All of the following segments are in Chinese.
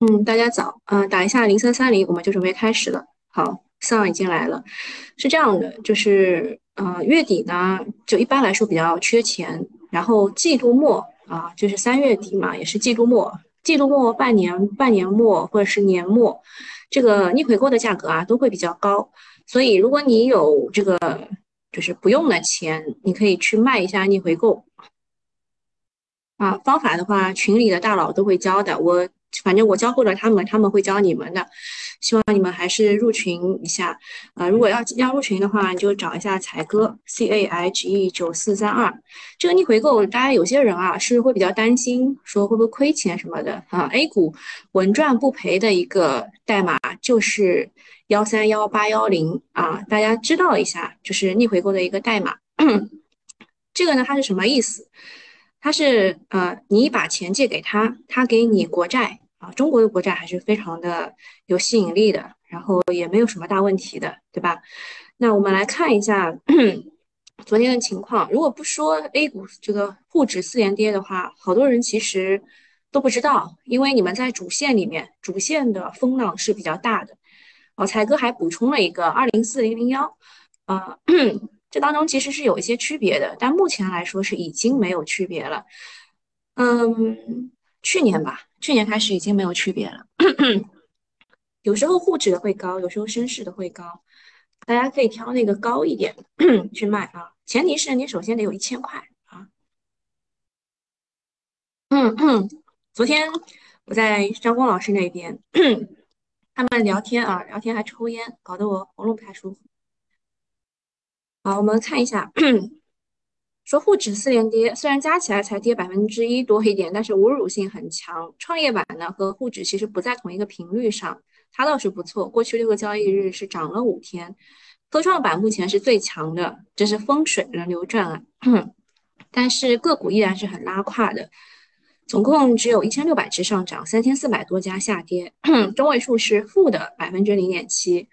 嗯，大家早，嗯，打一下零三三零，我们就准备开始了。好，上已经来了，是这样的，就是，呃，月底呢，就一般来说比较缺钱，然后季度末啊，就是三月底嘛，也是季度末，季度末、半年、半年末或者是年末，这个逆回购的价格啊都会比较高，所以如果你有这个就是不用的钱，你可以去卖一下逆回购。啊，方法的话，群里的大佬都会教的。我反正我教会了他们，他们会教你们的。希望你们还是入群一下。啊，如果要要入群的话，你就找一下才哥 C A H E 九四三二。这个逆回购，大家有些人啊是会比较担心，说会不会亏钱什么的啊。A 股稳赚不赔的一个代码就是幺三幺八幺零啊，大家知道一下，就是逆回购的一个代码。这个呢，它是什么意思？它是呃，你把钱借给他，他给你国债啊，中国的国债还是非常的有吸引力的，然后也没有什么大问题的，对吧？那我们来看一下昨天的情况。如果不说 A 股这个沪指四连跌的话，好多人其实都不知道，因为你们在主线里面，主线的风浪是比较大的。哦，才哥还补充了一个二零四零零幺啊。这当中其实是有一些区别的，但目前来说是已经没有区别了。嗯，去年吧，去年开始已经没有区别了。有时候沪指的会高，有时候深市的会高，大家可以挑那个高一点 去卖啊。前提是你首先得有一千块啊。嗯嗯，昨天我在张光老师那边，他们聊天啊，聊天还抽烟，搞得我喉咙不太舒服。好，我们看一下，说沪指四连跌，虽然加起来才跌百分之一多一点，但是侮辱性很强。创业板呢和沪指其实不在同一个频率上，它倒是不错，过去六个交易日是涨了五天。科创板目前是最强的，这是风水轮流转啊，但是个股依然是很拉胯的，总共只有一千六百只上涨，三千四百多家下跌，中位数是负的百分之零点七。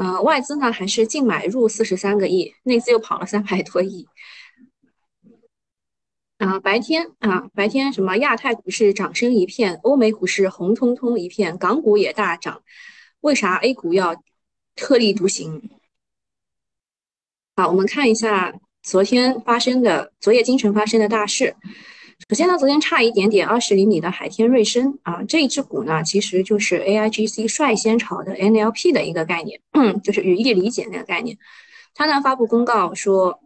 呃，外资呢还是净买入四十三个亿，内资又跑了三百多亿。啊，白天啊，白天什么亚太股市涨声一片，欧美股市红彤彤一片，港股也大涨。为啥 A 股要特立独行？好，我们看一下昨天发生的，昨夜今晨发生的大事。首先呢，昨天差一点点二十厘米的海天瑞声啊，这一只股呢，其实就是 A I G C 率先炒的 N L P 的一个概念，就是语义理解那个概念。它呢发布公告说，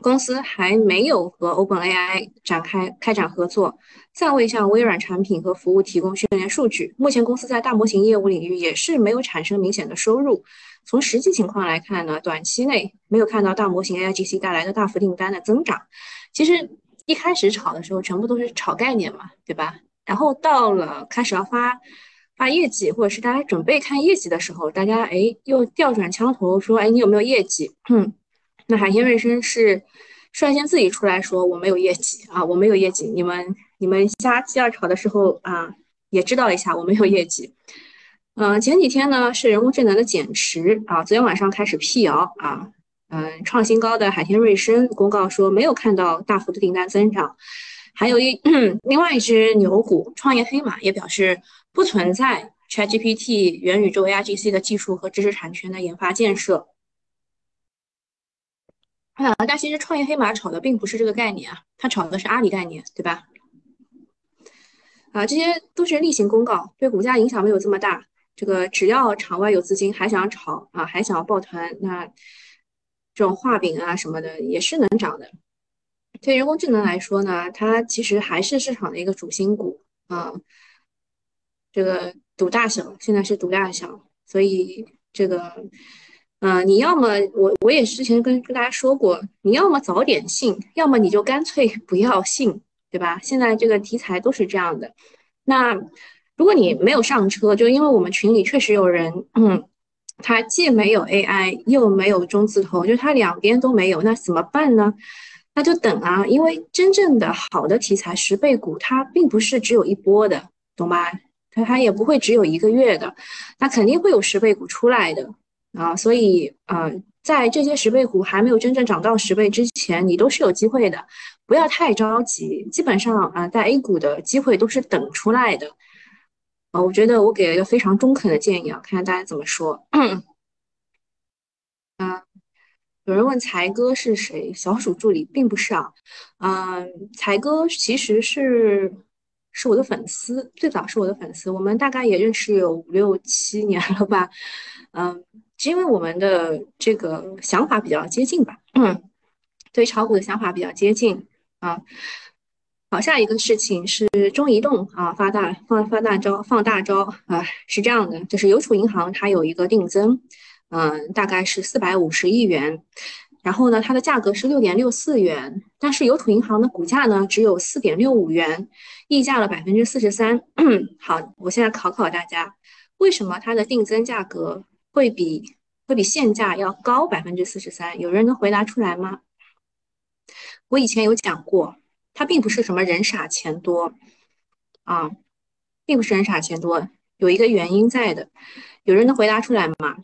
公司还没有和 Open A I 展开开展合作，暂未向微软产品和服务提供训练数据。目前公司在大模型业务领域也是没有产生明显的收入。从实际情况来看呢，短期内没有看到大模型 A I G C 带来的大幅订单的增长。其实。一开始炒的时候，全部都是炒概念嘛，对吧？然后到了开始要发发业绩，或者是大家准备看业绩的时候，大家哎又调转枪头说，哎你有没有业绩？嗯，那海天瑞声是率先自己出来说我没有业绩啊，我没有业绩，你们你们瞎鸡儿炒的时候啊，也知道一下我没有业绩。嗯，前几天呢是人工智能的减持啊，昨天晚上开始辟谣啊。嗯，创新高的海天瑞声公告说没有看到大幅的订单增长，还有一另外一只牛股创业黑马也表示不存在 ChatGPT 元宇宙 AIGC 的技术和知识产权的研发建设。啊，但其实创业黑马炒的并不是这个概念啊，它炒的是阿里概念，对吧？啊，这些都是例行公告，对股价影响没有这么大。这个只要场外有资金还想炒啊，还想要抱团，那。这种画饼啊什么的也是能涨的。对人工智能来说呢，它其实还是市场的一个主心骨啊。这个赌大小，现在是赌大小，所以这个，嗯，你要么我我也之前跟跟大家说过，你要么早点信，要么你就干脆 不要信，对吧？现在这个题材都是这样的。那如果你没有上车，就因为我们群里确实有人，嗯。它既没有 AI，又没有中字头，就是它两边都没有，那怎么办呢？那就等啊，因为真正的好的题材十倍股，它并不是只有一波的，懂吧？它它也不会只有一个月的，那肯定会有十倍股出来的啊。所以呃，在这些十倍股还没有真正涨到十倍之前，你都是有机会的。不要太着急，基本上啊，在 A 股的机会都是等出来的。啊，我觉得我给了一个非常中肯的建议啊，看看大家怎么说。嗯，有人问才哥是谁？小鼠助理并不是啊。嗯，才哥其实是是我的粉丝，最早是我的粉丝，我们大概也认识有五六七年了吧。嗯，因为我们的这个想法比较接近吧。嗯，对炒股的想法比较接近啊。好，下一个事情是中移动啊，发大放发大招，放大招啊，是这样的，就是邮储银行它有一个定增，嗯，大概是四百五十亿元，然后呢，它的价格是六点六四元，但是邮储银行的股价呢只有四点六五元，溢价了百分之四十三。好，我现在考考大家，为什么它的定增价格会比会比现价要高百分之四十三？有人能回答出来吗？我以前有讲过。它并不是什么人傻钱多啊，并不是人傻钱多，有一个原因在的。有人能回答出来吗？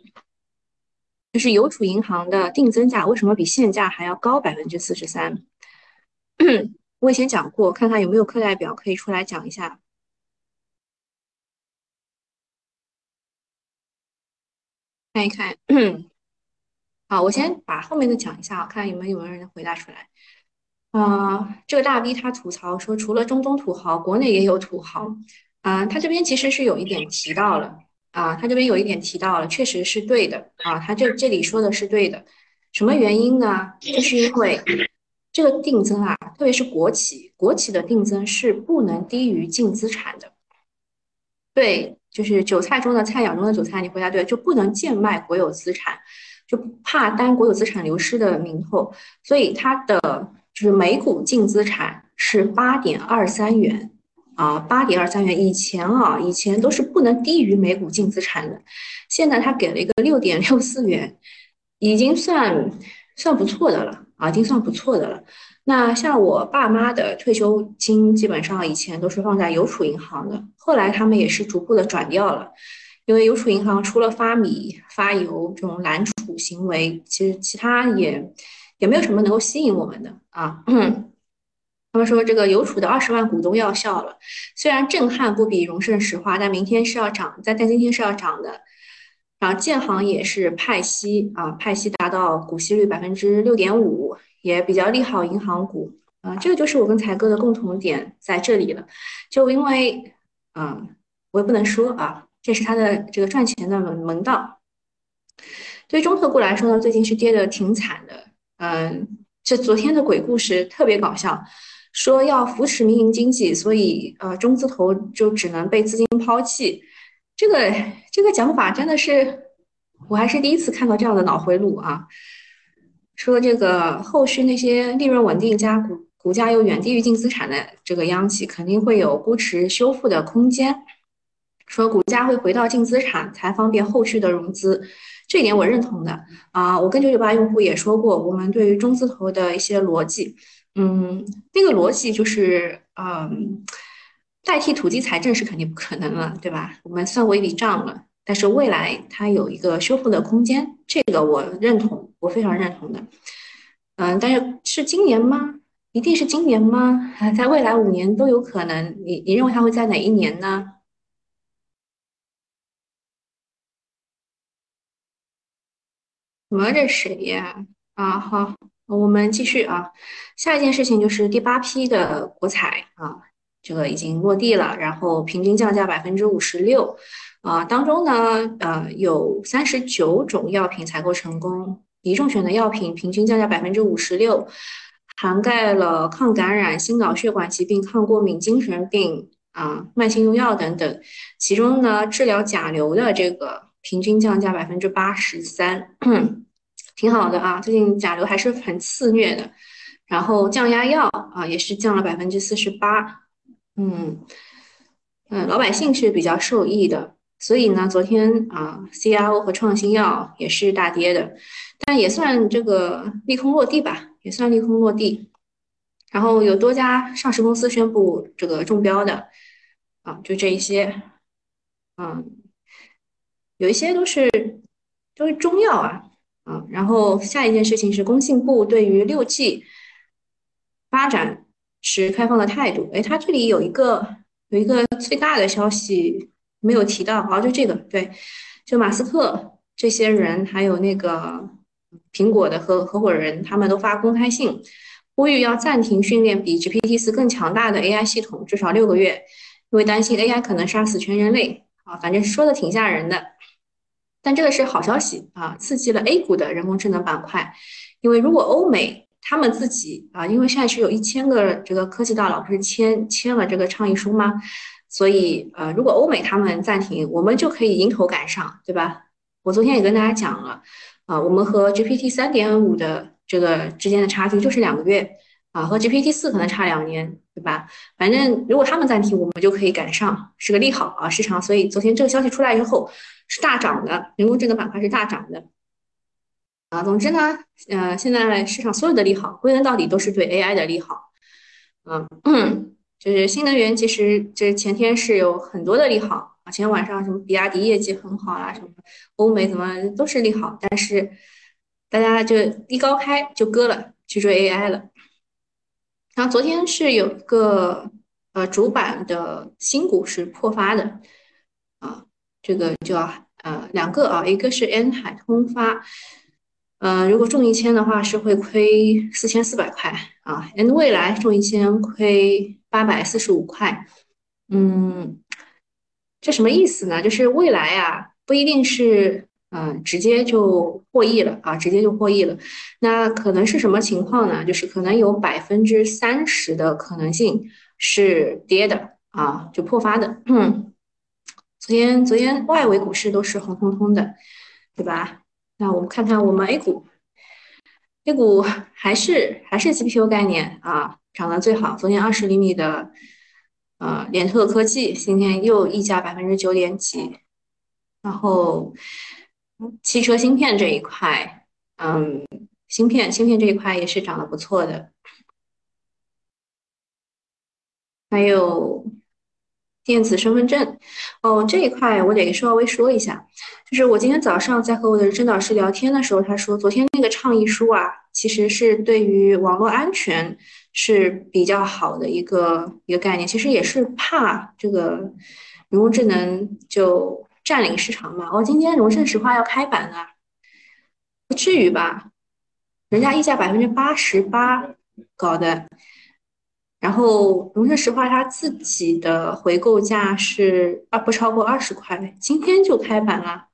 就是邮储银行的定增价为什么比现价还要高百分之四十三？我以前讲过，看看有没有课代表可以出来讲一下。看一看，好，我先把后面的讲一下，看看有没有人能回答出来。啊，这个大 V 他吐槽说，除了中东土豪，国内也有土豪。啊，他这边其实是有一点提到了，啊，他这边有一点提到了，确实是对的。啊，他这这里说的是对的。什么原因呢？就是因为这个定增啊，特别是国企，国企的定增是不能低于净资产的。对，就是韭菜中的菜鸟中的韭菜，你回答对，就不能贱卖国有资产，就怕担国有资产流失的名头，所以它的。就是每股净资产是八点二三元啊，八点二三元。以前啊，以前都是不能低于每股净资产的，现在他给了一个六点六四元，已经算算不错的了啊，已经算不错的了。那像我爸妈的退休金，基本上以前都是放在邮储银行的，后来他们也是逐步的转掉了，因为邮储银行除了发米发油这种揽储行为，其实其他也。也没有什么能够吸引我们的啊。他们说这个邮储的二十万股东要笑了，虽然震撼不比荣盛石化，但明天是要涨，但但今天是要涨的。然后建行也是派息啊，派息达到股息率百分之六点五，也比较利好银行股啊。这个就是我跟才哥的共同点在这里了。就因为啊，我也不能说啊，这是他的这个赚钱的门门道。对于中特估来说呢，最近是跌的挺惨的。嗯，这昨天的鬼故事特别搞笑，说要扶持民营经济，所以呃中字头就只能被资金抛弃。这个这个讲法真的是，我还是第一次看到这样的脑回路啊。说这个后续那些利润稳定加股股价又远低于净资产的这个央企，肯定会有估值修复的空间。说股价会回到净资产，才方便后续的融资。这一点我认同的啊，我跟九九八用户也说过，我们对于中字头的一些逻辑，嗯，那个逻辑就是，嗯，代替土地财政是肯定不可能了，对吧？我们算过一笔账了，但是未来它有一个修复的空间，这个我认同，我非常认同的。嗯，但是是今年吗？一定是今年吗？在未来五年都有可能。你你认为它会在哪一年呢？什么？这谁呀？啊，好，我们继续啊。下一件事情就是第八批的国彩啊，这个已经落地了，然后平均降价百分之五十六啊。当中呢，呃，有三十九种药品采购成功，一众选的药品平均降价百分之五十六，涵盖了抗感染、心脑血管疾病、抗过敏、精神病啊、慢性用药等等。其中呢，治疗甲流的这个。平均降价百分之八十三，挺好的啊。最近甲流还是很肆虐的，然后降压药啊也是降了百分之四十八，嗯嗯，老百姓是比较受益的。所以呢，昨天啊，CRO 和创新药也是大跌的，但也算这个利空落地吧，也算利空落地。然后有多家上市公司宣布这个中标的啊，就这一些，嗯。有一些都是都是中药啊，啊，然后下一件事情是工信部对于六 G 发展持开放的态度。哎，它这里有一个有一个最大的消息没有提到，啊，就这个，对，就马斯克这些人，还有那个苹果的合合伙人，他们都发公开信，呼吁要暂停训练比 GPT 四更强大的 AI 系统，至少六个月，因为担心 AI 可能杀死全人类。啊，反正说的挺吓人的。但这个是好消息啊，刺激了 A 股的人工智能板块。因为如果欧美他们自己啊，因为现在是有一千个这个科技大佬不是签签了这个倡议书吗？所以呃，如果欧美他们暂停，我们就可以迎头赶上，对吧？我昨天也跟大家讲了啊，我们和 GPT 三点五的这个之间的差距就是两个月啊，和 GPT 四可能差两年，对吧？反正如果他们暂停，我们就可以赶上，是个利好啊，市场。所以昨天这个消息出来之后。是大涨的，人工智能板块是大涨的啊。总之呢，呃，现在市场所有的利好，归根到底都是对 AI 的利好。嗯，就是新能源，其实这前天是有很多的利好啊。前天晚上什么比亚迪业绩很好啦，什么欧美怎么都是利好，但是大家就一高开就割了，去追 AI 了。然后昨天是有一个呃主板的新股是破发的啊。这个叫呃两个啊，一个是 N 海通发，呃如果中一千的话是会亏四千四百块啊，N 未来中一千亏八百四十五块，嗯，这什么意思呢？就是未来啊不一定是嗯直接就获益了啊，直接就获益了，那可能是什么情况呢？就是可能有百分之三十的可能性是跌的啊，就破发的，嗯。昨天，昨天外围股市都是红彤彤的，对吧？那我们看看我们 A 股，A 股还是还是 CPU 概念啊，涨得最好。昨天二十厘米的，呃，联特科技今天又溢价百分之九点几。然后，汽车芯片这一块，嗯，芯片芯片这一块也是涨得不错的。还有。电子身份证，哦，这一块我得稍微说一下，就是我今天早上在和我的甄导师聊天的时候，他说昨天那个倡议书啊，其实是对于网络安全是比较好的一个一个概念，其实也是怕这个人工智能就占领市场嘛。哦，今天荣盛石化要开板了，不至于吧？人家溢价百分之八十八搞的。然后荣盛石化它自己的回购价是啊不超过二十块，今天就开板了。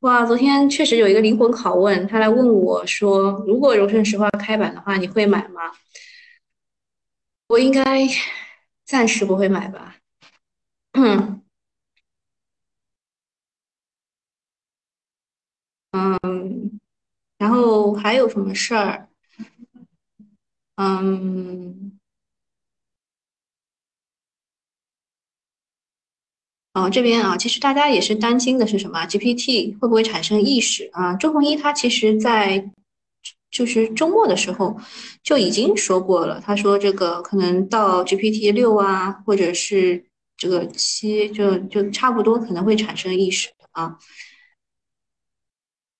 哇，昨天确实有一个灵魂拷问，他来问我说，如果荣盛石化开板的话，你会买吗？我应该暂时不会买吧。嗯，嗯，然后还有什么事儿？嗯。哦，这边啊，其实大家也是担心的是什么？GPT 会不会产生意识啊？周鸿祎他其实在就是周末的时候就已经说过了，他说这个可能到 GPT 六啊，或者是这个七，就就差不多可能会产生意识啊。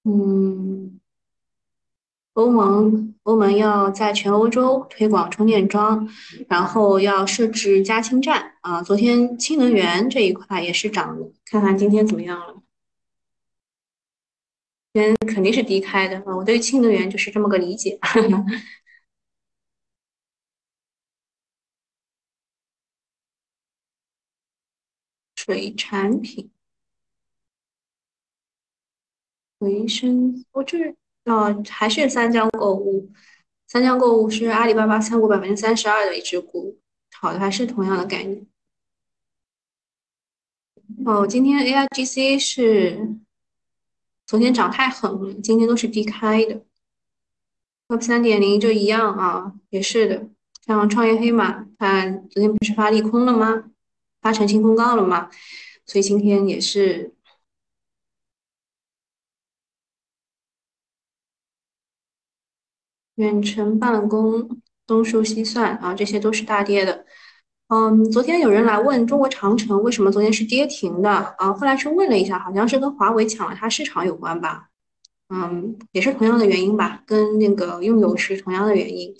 嗯。欧盟欧盟要在全欧洲推广充电桩，然后要设置加氢站啊。昨天氢能源这一块也是涨的，看看今天怎么样了。今天肯定是低开的啊，我对氢能源就是这么个理解。水产品、维生，我这。啊，还是三江购物，三江购物是阿里巴巴参股百分之三十二的一只股，好的，还是同样的概念。哦，今天 AIGC 是昨天涨太狠了，今天都是低开的。Web 三点零就一样啊，也是的，像创业黑马，它昨天不是发利空了吗？发澄清公告了吗？所以今天也是。远程办公、东数西算啊，这些都是大跌的。嗯，昨天有人来问中国长城为什么昨天是跌停的啊？后来去问了一下，好像是跟华为抢了它市场有关吧？嗯，也是同样的原因吧，跟那个用友是同样的原因。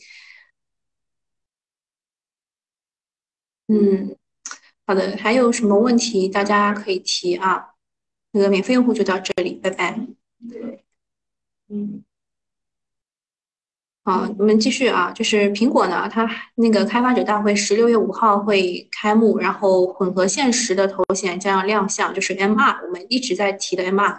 嗯，好的，还有什么问题大家可以提啊？那个免费用户就到这里，拜拜。嗯。好，我们继续啊，就是苹果呢，它那个开发者大会十六月五号会开幕，然后混合现实的头显将要亮相，就是 MR，我们一直在提的 MR，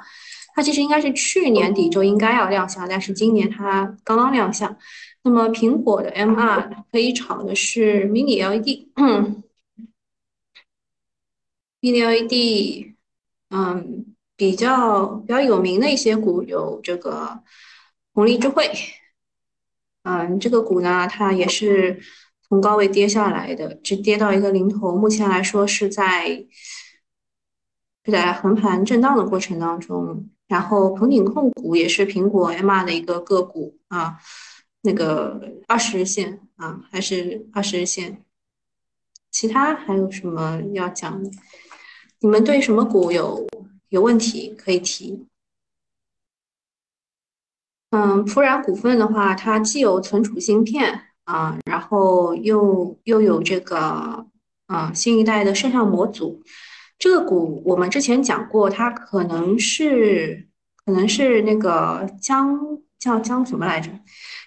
它其实应该是去年底就应该要亮相，但是今年它刚刚亮相。那么苹果的 MR 可以炒的是 Mini LED，Mini LED，嗯，比较比较有名的一些股有这个红利智慧。嗯，这个股呢，它也是从高位跌下来的，只跌到一个零头。目前来说是在是在横盘震荡的过程当中。然后鹏鼎控股也是苹果 MR 的一个个股啊，那个二十日线啊，还是二十日线。其他还有什么要讲的？你们对什么股有有问题可以提？嗯，普冉股份的话，它既有存储芯片啊，然后又又有这个啊新一代的摄像模组。这个股我们之前讲过，它可能是可能是那个江叫江什么来着？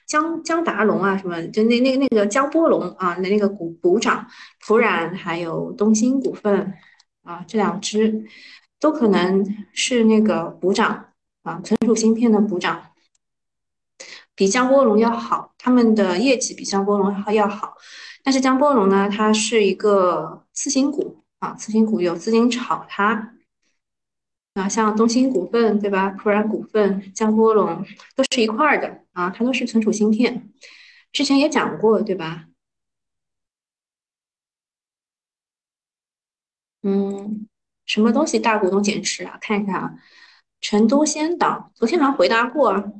江江达龙啊，什么就那那那个江波龙啊，那那个股股长普冉还有东兴股份啊，这两只都可能是那个补涨啊，存储芯片的补涨。比江波龙要好，他们的业绩比江波龙要好，但是江波龙呢，它是一个次新股啊，次新股有资金炒它啊，像东兴股份对吧？普冉股份、江波龙都是一块儿的啊，它都是存储芯片，之前也讲过对吧？嗯，什么东西大股东减持啊？看一下啊，成都先导，昨天好像回答过。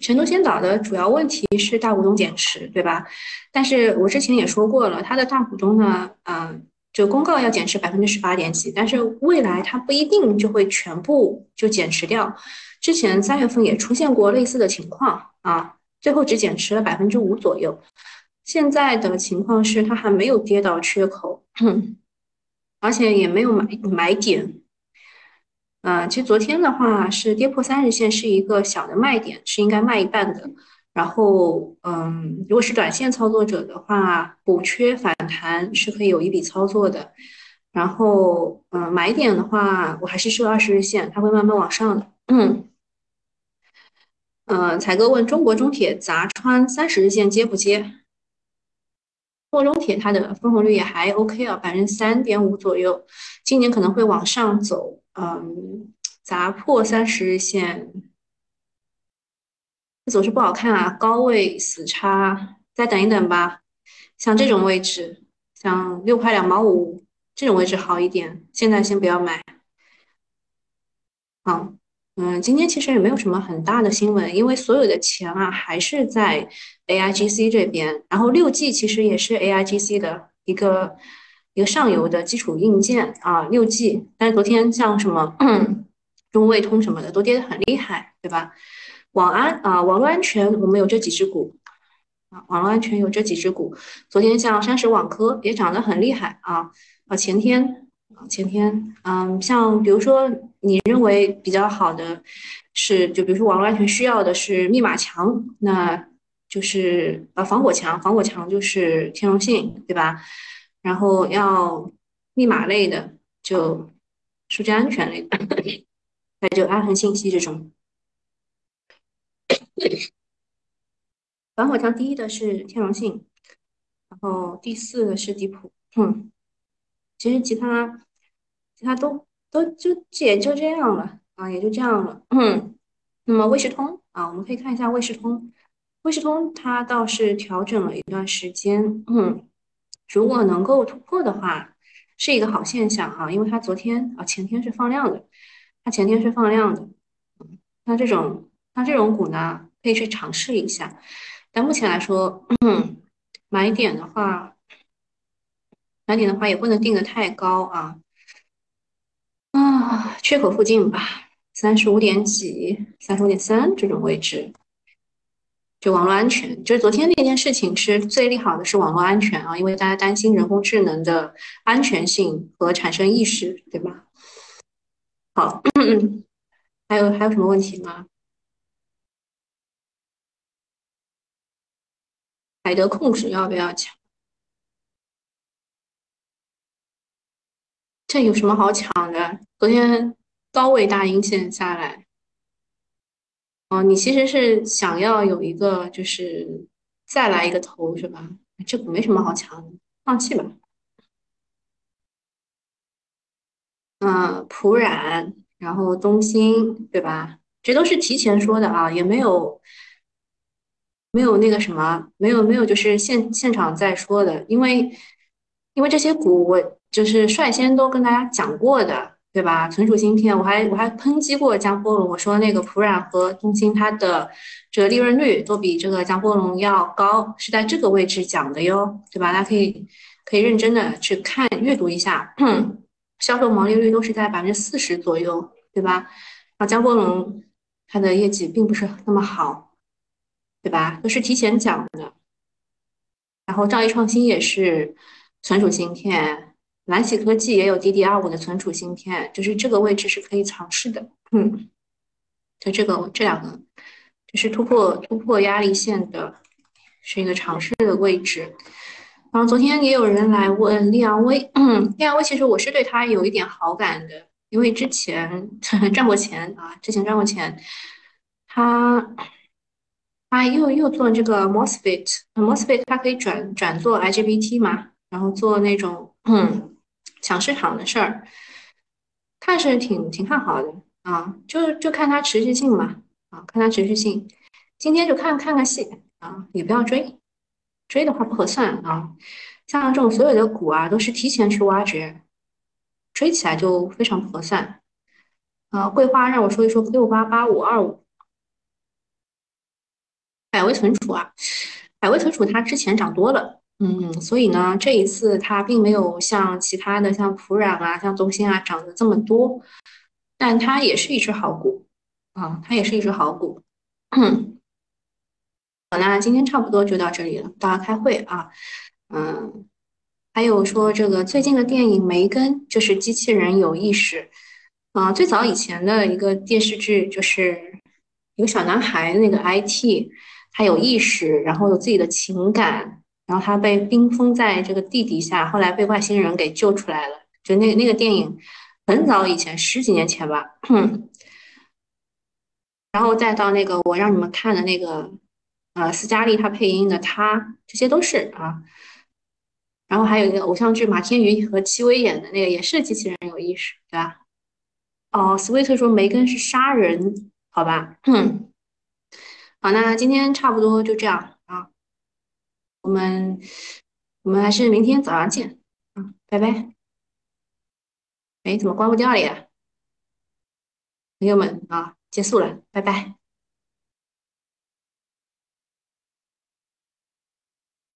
成都先导的主要问题是大股东减持，对吧？但是我之前也说过了，它的大股东呢，嗯，就公告要减持百分之十八点几，但是未来它不一定就会全部就减持掉。之前三月份也出现过类似的情况啊，最后只减持了百分之五左右。现在的情况是它还没有跌到缺口，而且也没有买买点。嗯，其实昨天的话是跌破三日线，是一个小的卖点，是应该卖一半的。然后，嗯，如果是短线操作者的话，补缺反弹是可以有一笔操作的。然后，嗯，买点的话，我还是设二十日线，它会慢慢往上的。嗯，呃，彩哥问中国中铁砸穿三十日线接不接？中国中铁它的分红率也还 OK 啊，百分之三点五左右，今年可能会往上走。嗯，砸破三十日线，走势不好看啊，高位死叉，再等一等吧。像这种位置，像六块两毛五这种位置好一点，现在先不要买。好，嗯，今天其实也没有什么很大的新闻，因为所有的钱啊还是在 AIGC 这边，然后六 G 其实也是 AIGC 的一个。一个上游的基础硬件啊，六 G，但是昨天像什么 中卫通什么的都跌得很厉害，对吧？网安啊，网络安全我们有这几只股啊，网络安全有这几只股。昨天像山石网科也涨得很厉害啊啊，前天啊前天嗯，像比如说你认为比较好的是，就比如说网络安全需要的是密码墙，那就是啊防火墙，防火墙就是天龙信，对吧？然后要密码类的，就数据安全类的，还有安恒信息这种。防火墙第一的是天龙信，然后第四的是迪普。嗯，其实其他其他都都就也就这样了啊，也就这样了。嗯，那么卫士通啊，我们可以看一下卫士通，卫士通它倒是调整了一段时间。嗯。如果能够突破的话，是一个好现象哈，因为它昨天啊前天是放量的，它前天是放量的，那这种那这种股呢，可以去尝试一下，但目前来说，嗯 买点的话，买点的话也不能定的太高啊，啊，缺口附近吧，三十五点几，三十五点三这种位置。就网络安全，就是昨天那件事情是最利好的是网络安全啊，因为大家担心人工智能的安全性和产生意识，对吧？好，还有还有什么问题吗？海德控制要不要抢？这有什么好抢的？昨天高位大阴线下来，哦，你其实是想要有一个，就是再来一个头是吧？这个没什么好抢的，放弃吧。嗯，普冉，然后东兴，对吧？这都是提前说的啊，也没有没有那个什么，没有没有，就是现现场在说的，因为因为这些股我。就是率先都跟大家讲过的，对吧？存储芯片，我还我还抨击过江波龙，我说那个普冉和中芯它的这个利润率都比这个江波龙要高，是在这个位置讲的哟，对吧？大家可以可以认真的去看阅读一下，销售毛利率都是在百分之四十左右，对吧？然后江波龙它的业绩并不是那么好，对吧？都是提前讲的。然后兆易创新也是存储芯片。蓝喜科技也有 DDR5 的存储芯片，就是这个位置是可以尝试的。嗯，就这个这两个，就是突破突破压力线的，是一个尝试的位置。然后昨天也有人来问利昂威，嗯，利昂威其实我是对他有一点好感的，因为之前赚过钱啊，之前赚过钱。他他又又做这个 MOSFET，MOSFET 它可以转转做 IGBT 嘛，然后做那种嗯。抢市场的事儿，看是挺挺看好的啊，就就看它持续性嘛啊，看它持续性。今天就看看看戏啊，也不要追，追的话不合算啊。像这种所有的股啊，都是提前去挖掘，追起来就非常不合算啊。桂花让我说一说六八八五二五，百威存储啊，百威存储它之前涨多了。嗯，所以呢，这一次它并没有像其他的像普冉啊、像东兴啊涨得这么多，但它也是一只好股啊，它也是一只好股。好，那今天差不多就到这里了，大家开会啊。嗯，还有说这个最近的电影《梅根》就是机器人有意识啊，最早以前的一个电视剧就是一个小男孩那个 IT，他有意识，然后有自己的情感。然后他被冰封在这个地底下，后来被外星人给救出来了。就那那个电影，很早以前，十几年前吧。然后再到那个我让你们看的那个，呃，斯嘉丽她配音的，她这些都是啊。然后还有一个偶像剧，马天宇和戚薇演的那个，也是机器人有意识，对吧？哦，Sweet 说梅根是杀人，好吧？好，那今天差不多就这样。我们我们还是明天早上见啊，拜拜。哎，怎么关不掉了呀？朋友们啊，结束了，拜拜。